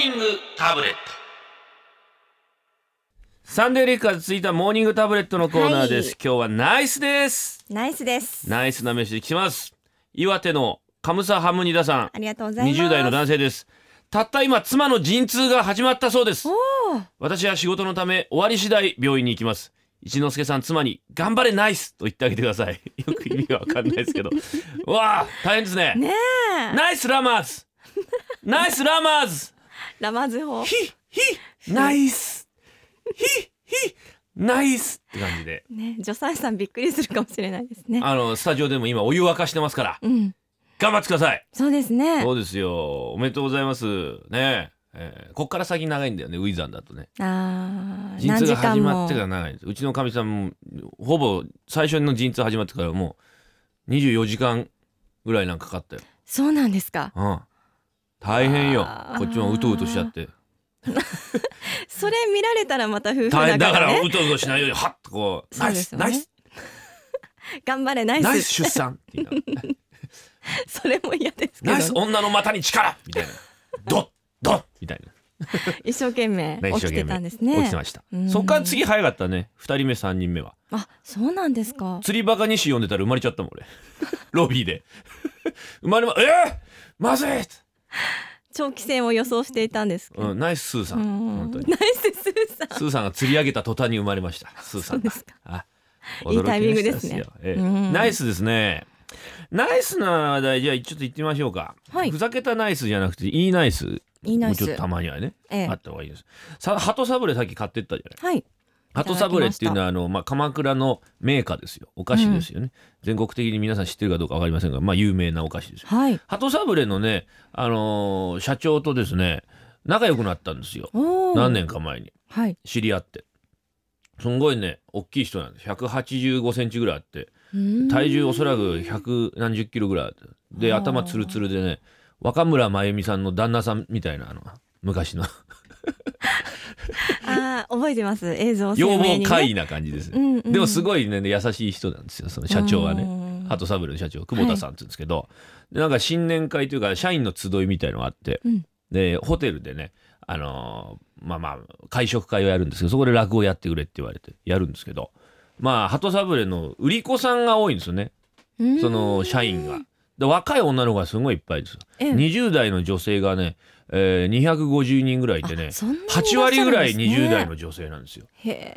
ニングタブレット。サンデーフリッカーズついたモーニングタブレットのコーナーです、はい。今日はナイスです。ナイスです。ナイスなメッセージ来てます。岩手のカムサハムニダさん。ありがとうございます。20代の男性です。たった今妻の陣痛が始まったそうです。私は仕事のため終わり次第病院に行きます。一之輔さん妻に頑張れナイスと言ってあげてください。よく意味がわかんないですけど。う わあ大変ですね。ねえ。ナイスラマーズ。ナイスラマーズラマズ法。ヒヒナイス。ヒヒナイスって感じで。ね、助産師さんびっくりするかもしれないですね。あのスタジオでも今お湯沸かしてますから。うん、頑張ってください。そうですね。そうですよ。おめでとうございます。ね。えーこっから先長いんだよねウィザンだとね。ああ、陣痛が何時間も始まって。から長いんです。うちのかみさんもほぼ最初の陣痛始まってからもう24時間ぐらいなんかかかったよ、そうなんですか。うん、大変よ。こっちもうとうとしちゃって。それ見られたらまた夫婦大変。だかだからね。らうとうとしないようにハッとこうナイス、ナイス。頑張れナイス。ナイス出産って それも嫌ですけどナイス女の股に力。みたいな。ドッドッみたいな。一生懸命ね起きてたんですね。起きてました。うん。そっから次早かったね。2人目3人目は。あ、そうなんですか。釣りバカ西読んでたら生まれちゃったもん俺。ロビーで。生まれまえー、まずい 長期戦を予想していたんですけど。うん、ナイススーさんうん本当に。ナイススーさん。スーさんが釣り上げた途端に生まれました。スーさん。があいいタイミングですね。ええ。うんナイスですね。ナイスな話題じゃあちょっと言ってみましょうか、はい。ふざけたナイスじゃなくていいナイス。いいナイス。もうちょっとたまにはね、ええ。あった方がいいです。さ鳩サブレさっき買ってったじゃない。はい。鳩サブレっていうのはあの、まあ、鎌倉の名家ですよ。お菓子ですよね、全国的に皆さん知ってるかどうか分かりませんが、まあ、有名なお菓子ですよ。はい。鳩サブレのね、あのー社長とですね仲良くなったんですよ。何年か前に。はい。知り合って。すんごいね大きい人なんです。185センチぐらいあって体重おそらく百何十キロぐらいではあ。頭ツルツルでね若村真由美さんの旦那さんみたいなあの昔のああ、覚えてます。映像要望怪異な感じですね、うんうん。でもすごいね優しい人なんですよその社長はね。ね鳩サブレの社長久保田さんって言うんですけど、でなんか新年会というか社員の集いみたいのがあって、うん。でホテルでねあのーまあまあ会食会をやるんですけどそこで落語やってくれって言われてやるんですけど。まあ鳩サブレの売り子さんが多いんですよね。その社員が。で若い女の子がすごいいっぱいです。よ。え。え20代の女性がね、えー、250人ぐらいいてねあそんなに8割ぐらいいらっしゃるんですね。20代の女性なんですよ。へ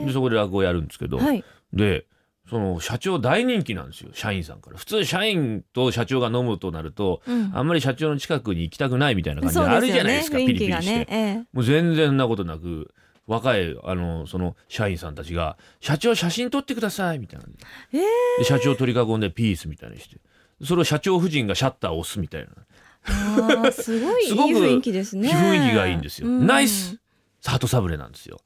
え。でそこで落語やるんですけど、はい。でその社長大人気なんですよ社員さんから。普通社員と社長が飲むとなると、うん。あんまり社長の近くに行きたくないみたいな感じあるじゃないですか雰囲気がピリピリして、ねえ。もう全然なことなく若いあのその社員さんたちが「社長写真撮ってください」みたいな。ええ。で社長取り囲んでピースみたいにしてそれを社長夫人がシャッターを押すみたいな。すごいすごく雰囲気ですね。雰囲気がいいんですよ、うん。ナイス。鳩サブレなんですよ。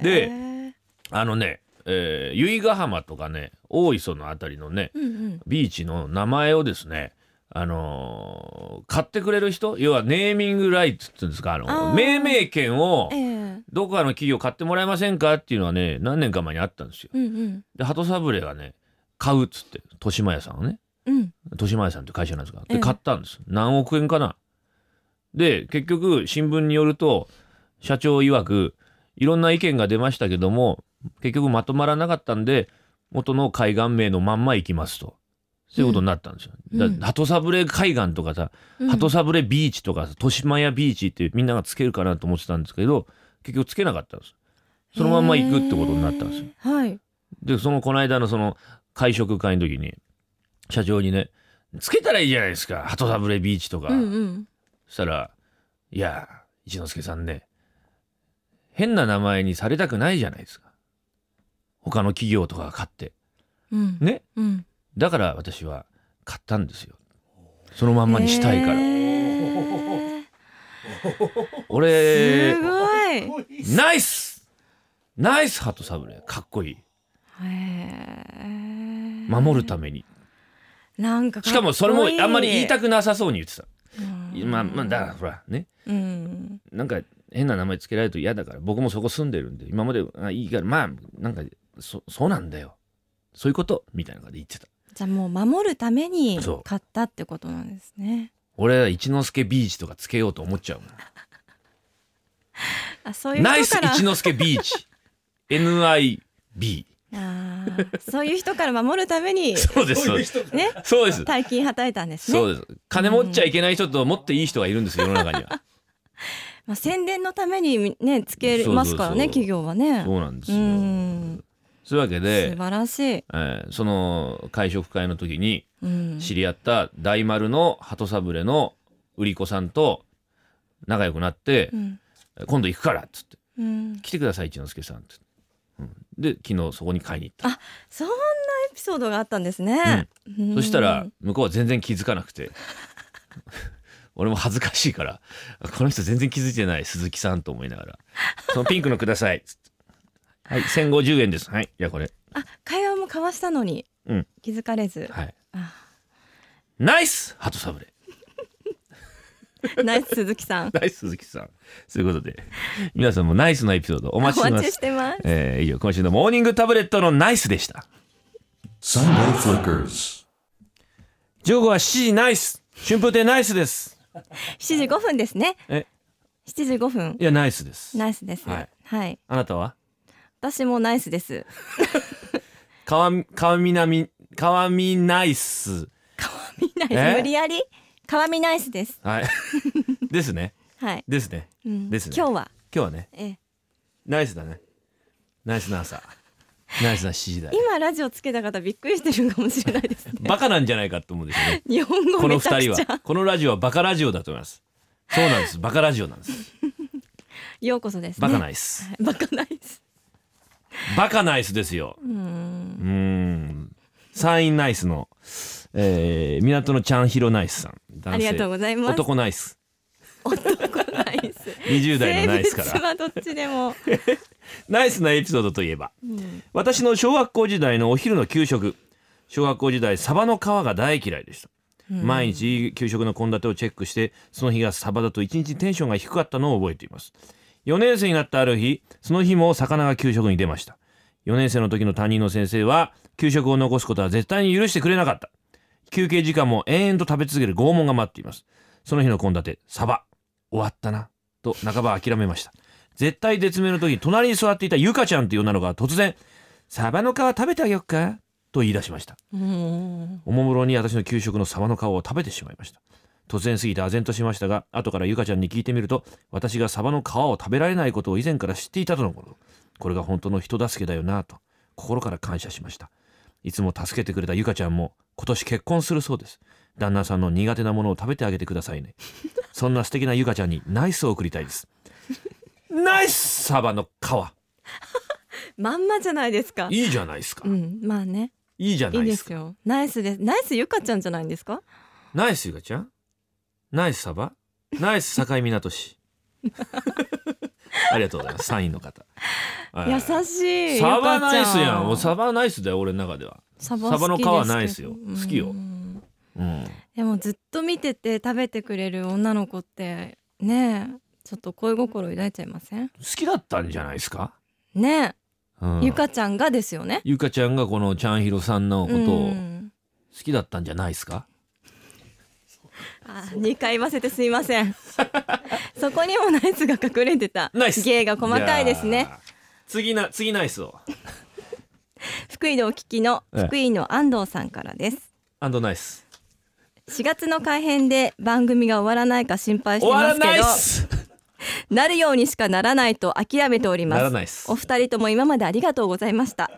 であのね、えー由比ヶ浜とかね大磯のあたりのねうんうん。ビーチの名前をですねあのー買ってくれる人要はネーミングライツっていうんですかあの命名権をええ。どこかの企業買ってもらえませんかっていうのはね何年か前にあったんですよ。うんうん。で鳩サブレがね買うっつって豊島屋さんをねうん豊島屋さんって会社なんですがええ。で買ったんです。何億円かな。で結局新聞によると社長曰くいろんな意見が出ましたけども結局まとまらなかったんで元の海岸名のまんま行きますと。そういうことになったんですよ。うん。だ鳩サブレ海岸とかさ、うん。鳩サブレビーチとかさ豊島屋ビーチってみんながつけるかなと思ってたんですけど結局つけなかったんです。そのまんま行くってことになったんですよ。はい。でそのこの間のその会食会の時に社長にね「つけたらいいじゃないですか。鳩サブレビーチとか」うんうん。そしたら「いや一之輔さんね変な名前にされたくないじゃないですか。他の企業とかが買って。うん。ね？うん。だから私は買ったんですよ。そのまんまにしたいから、へえ俺すごい。ナイス！ナイス鳩サブレかっこいい。へえ守るためになんかしかもそれもあんまり言いたくくなさそうに言ってた。まあまあだからほらね。うん。なんか変な名前つけられると嫌だから僕もそこ住んでるんで今まであいいからまあなんかそそうなんだよ。そういうこと？みたいな感じで言ってた。じゃあもう守るために買ったってことなんですね。俺一之輔ビーチとかつけようと思っちゃうもん。あそういうナイス一之輔ビーチ。NIB そういう人から守るためにそうですそうです。ねそうです。大金はたいたんですね。そうです。金持っちゃいけない人と持っていい人がいるんですよ世の中には。まあ、宣伝のためにねつけますからね企業はね。うそうなんですよ。ん。そういうわけ素で、晴らしい、えーその会食会の時にうん、知り合った大丸の鳩サブレの売り子さんと仲良くなってう、ん今度行くからっつってうん、来てください一之輔さんって、うん、で昨日そこに買いに行った。そんなエピソードがあったんですね、うん。そしたら向こうは全然気づかなくて。俺も恥ずかしいからこの人全然気づいてない鈴木さんと思いながら「そのピンクのください」っつって「はい1050円です。はいじゃあこれ。あ会話も交わしたのに、うん。気づかれず。はい。あ。ナイス!鳩サブレ ナイス鈴木さん。ナイス鈴木さん。そういうことで。皆さんもナイスなエピソードおお待ちしてます。待ちしてます。えー、以上。今週のモーニングタブレットのナイスでした。Sunday Flickers. 時刻は7時ナイス。春風亭ナイスです。7時5分ですね。え？7時5分。いやナイスです。ナイスです。はい。はい、あなたは？私もナイスです。川川南川見ナイス。みナイえ？ス無理やり？川見ナイスです。はい。ですね。はい、ですね。うん。ですね。今日は。今日はね。ええ。ナイスだね。ナイスな朝。ナイスな7時台。今ラジオつけた方びっくりしてるかもしれないですね。バカなんじゃないかと思うんですよね。日本語このめちゃくち二人は。ゃこのラジオはバカラジオだと思います。そうなんです。バカラジオなんです。ようこそですね。バカナイス。はい。バカナイス。バカナイスですよ。うーん。うーん。山陰ナイスの、えー、港のちゃんひろナイスさんありがとうございます。男ナイス。男ナイス。20代のナイスか性らどっちでも、ナイスなエピソードといえばうん。私の小学校時代のお昼の給食。小学校時代サバの皮が大嫌いでした、毎日給食の献立をチェックしてその日がサバだと一日テンションが低かったのを覚えています。4年生になったある日その日も魚が給食に出ました。4年生の時の担任の先生は給食を残すことは絶対に許してくれなかった休憩時間も延々と食べ続ける拷問が待っています。その日の献立サバ。終わったな。と半ば諦めました。絶対絶命の時隣に座っていたゆかちゃんという女の子が突然「サバの皮食べてあげよっか?」と言い出しました。うん。おもむろに私の給食のサバの皮を食べてしまいました。突然すぎて唖然としましたが後からゆかちゃんに聞いてみると私がサバの皮を食べられないことを以前から知っていたとのこと。これが本当の人助けだよなと心から感謝しましたいつも助けてくれたゆかちゃんも今年結婚するそうです。旦那さんの苦手なものを食べてあげてくださいね。そんな素敵なゆかちゃんにナイスを送りたいです。ナイスサバの皮。まんまじゃないですか。いいじゃないですか。うんまあね。いいじゃないでか。いいですすよ。ナイスです。ナイスゆかちゃんじゃないんですか？ナイスゆかちゃん？ナイスサバ？ナイス境港市ありがとうございます。3位の方、はい。優しい。サバナイスやん。もうサバナイスだよ俺の中では。ササバの皮ナイスよ。好きよ。うん。うんでもずっと見てて食べてくれる女の子ってねえちょっと恋心抱いちゃいません？好きだったんじゃないですか、ねうん。えゆかちゃんがですよね。ゆかちゃんがこのちゃんひろさんのことをうん。好きだったんじゃないですか？あ2回言わせてすいません。そこにもナイスが隠れてた。ナイス。芸が細かいですね。次な次ナイスを。福井でお聞きのええ。福井の安藤さんからです。アンドナイス。4月の改編で番組が終わらないか心配してますけどす。なるようにしかならないと諦めておりまならすないっす。お二人とも今までありがとうございました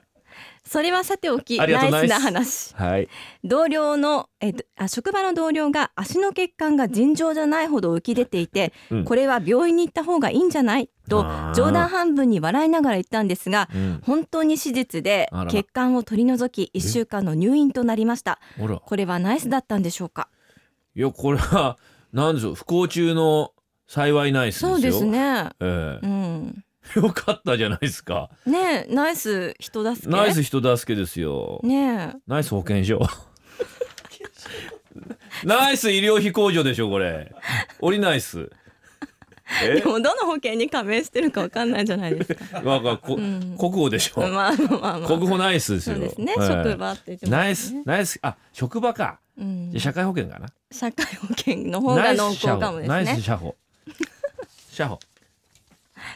それはさておきナイスな話。はい。同僚のえっとあ職場の同僚が足の血管が尋常じゃないほど浮き出ていて、うん。これは病院に行った方がいいんじゃない？と冗談半分に笑いながら言ったんですがうん。本当に手術で血管を取り除き1週間の入院となりました。これはナイスだったんでしょうか？いやこれは何でしょう不幸中の幸いナイスですよ。そうですね。えうん。え よかったじゃないですか。ねえナイス人助け？ナイス人助けですよ、ねえ。ナイス保険証 ナイス医療費控除でしょこれ。降りナイス。え？でもどの保険に加盟してるかわかんないじゃないですか。わかこん。国保でしょ、まあまあまあ。国保ナイスですよ。そうですね。はい。職場って言ってますね。ナイスナイスあ職場か。社会保険かな。社会保険の方が濃厚かもですナイスね。社保。社保。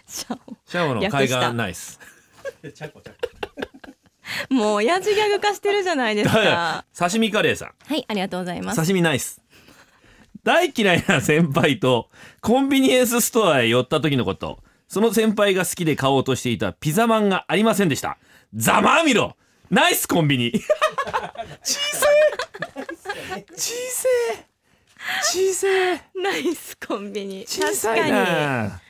社保社保の海岸ナイスもう親父ギャグ化してるじゃないですか。刺身カレーさん。はい、ありがとうございます。刺身ナイス。大嫌いな先輩とコンビニエンスストアへ寄った時のこと。その先輩が好きで買おうとしていたピザマンがありませんでした。ざまあみろナイスコンビニ。小せえ小せえ小せえナイスコンビニ。小さいな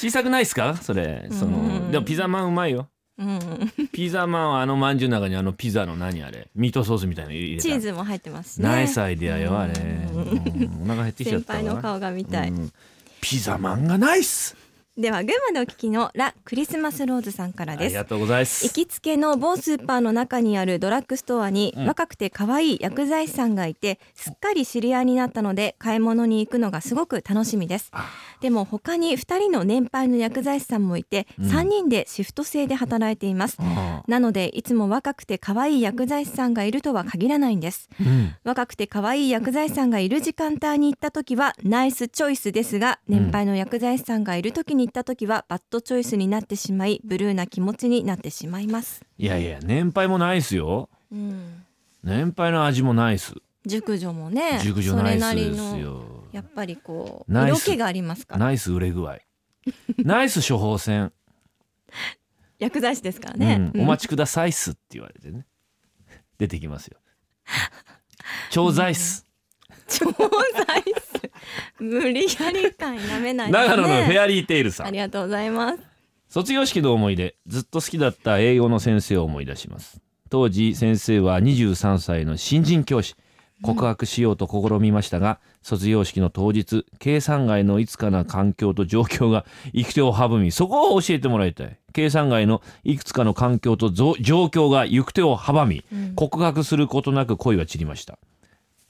小さくないっすか？それ。そのでもピザマンうまいよ。うん、ピザマンはあのまんじゅうの中にあのピザの何あれ？ミートソースみたいなの入れた。チーズも入ってますしね。ナイスアイデアよあれ、うん。お腹減ってきちゃ先ったわ。輩の顔が見たい。うん。ピザマンがナイスでは群馬でお聞きのラクリスマスローズさんからです。ありが。とうございます。行きつけの某スーパーの中にあるドラッグストアにうん。若くて可愛い薬剤師さんがいてすっかり知り合いになったので買い物に行くのがすごく楽しみです。あでも他に2人の年配の薬剤師さんもいてうん。3人でシフト制で働いています。あなのでいつも若くて可愛い薬剤師さんがいるとは限らないんです。うん。若くて可愛い薬剤師さんがいる時間帯に行った時はナイスチョイスですが年配の薬剤師さんがいる時に行った時はバッドチョイスになってしまいブルーな気持ちになってしまいます。いやいや年配もナイスよ。うん。年配の味もナイス熟女もね熟女なりのすよ。やっぱりこう色気がありますから。ナイス売れ具合。ナイス処方箋、薬剤師ですからね、うん、お待ちくださいっすって言われてね。出てきますよ。調剤っす、ち 調剤師無理やり感やめないで長野のフェアアリーテイルさん。ありがとうございます。卒業式の思い出ずっと好きだった英語の先生を思い出します。当時先生は23歳の新人教師。告白しようと試みましたが、卒業式の当日計算外のいつかな環境と状況が行く手を阻みそこを教えてもらいたい。計算外のいくつかの環境とぞ状況が行く手を阻み、うん。告白することなく恋は散りました、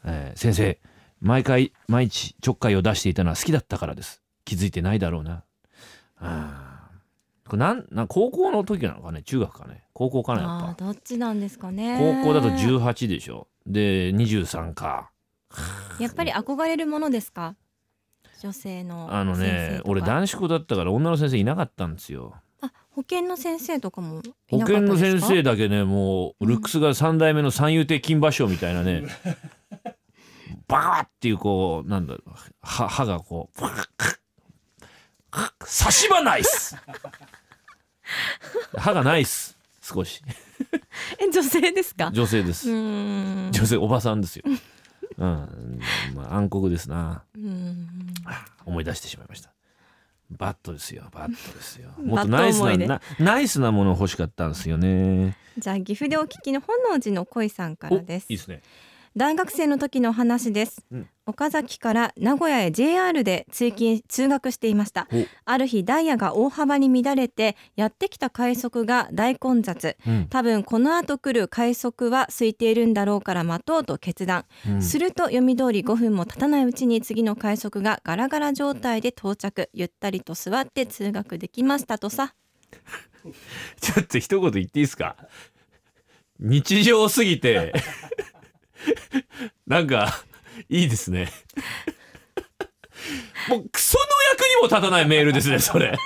えー先生毎回毎日ちょっかいを出していたのは好きだったからです。気づいてないだろうな。あー。これなんなん高校の時なのかね？中学かね？高校かなやっあぱーどっちなんですかね。高校だと18でしょ。で23か。やっぱり憧れるものですか？女性のあの先生とか。ね俺男子校だったから女の先生いなかったんですよ。あ保健の先生とかもい保なかった健の先生だけねもうルックスが三代目の三遊亭金馬賞みたいなねバーっていうこうなんだろう歯歯がこうバーッ差し歯ないっす歯がないっす少し。え女性ですか？う女性です。女性おばさんですよ。うん。まあ暗黒ですな。思い出してしまいました。バットですよバットですよ。もっとナイスなナイスなもの欲しかったんですよね。じゃあ岐阜でお聞きの本能寺の恋さんからです。いいですね大学生の時の話です、うん。岡崎から名古屋へ JR で通勤通学していました。おある日ダイヤが大幅に乱れてやってきた快速が大混雑。うん。多分この後来る快速は空いているんだろうから待とうと決断、うん。すると読み通り5分も経たないうちに次の快速がガラガラ状態で到着。ゆったりと座って通学できましたとさ。ちょっと一言言っていいですか？日常すぎてなんかいいですね。もうクソの役にも立たないメールですねそれ。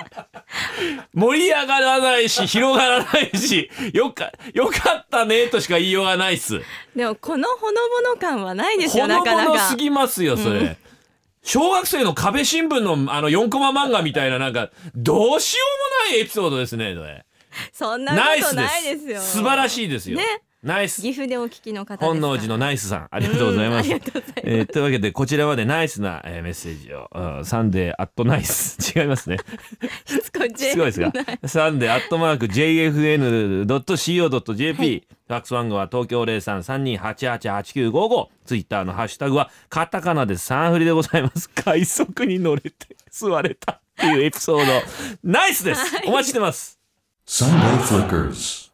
盛り上がらないし広がらないしよかよかったねとしか言いようがないっす。でもこのほのぼの感はないですよほのなか。なかぼのすぎますよそれ、うん。小学生の壁新聞のあの4コマ漫画みたいななんかどうしようもないエピソードですねそれ。そんなことナイスでないですよ。す。素晴らしいですよ、ねナイス。岐阜でお聞きの方ですか？本能寺のナイスさん。ありがとうございます、うんありがとうございます。えーというわけでこちらまでナイスな、えーメッセージを、うんサンデーアットナイス。違いますね。しつこい。すごいですがサンデーアットマーク JFN.CO.JP、ファックス番号は東京0332888955ツイッターのハッシュタグはカタカナでサンフリでございます。快速に乗れて座れたっていうエピソード。ナイスです、お待ちしてます。Sunday Flickers.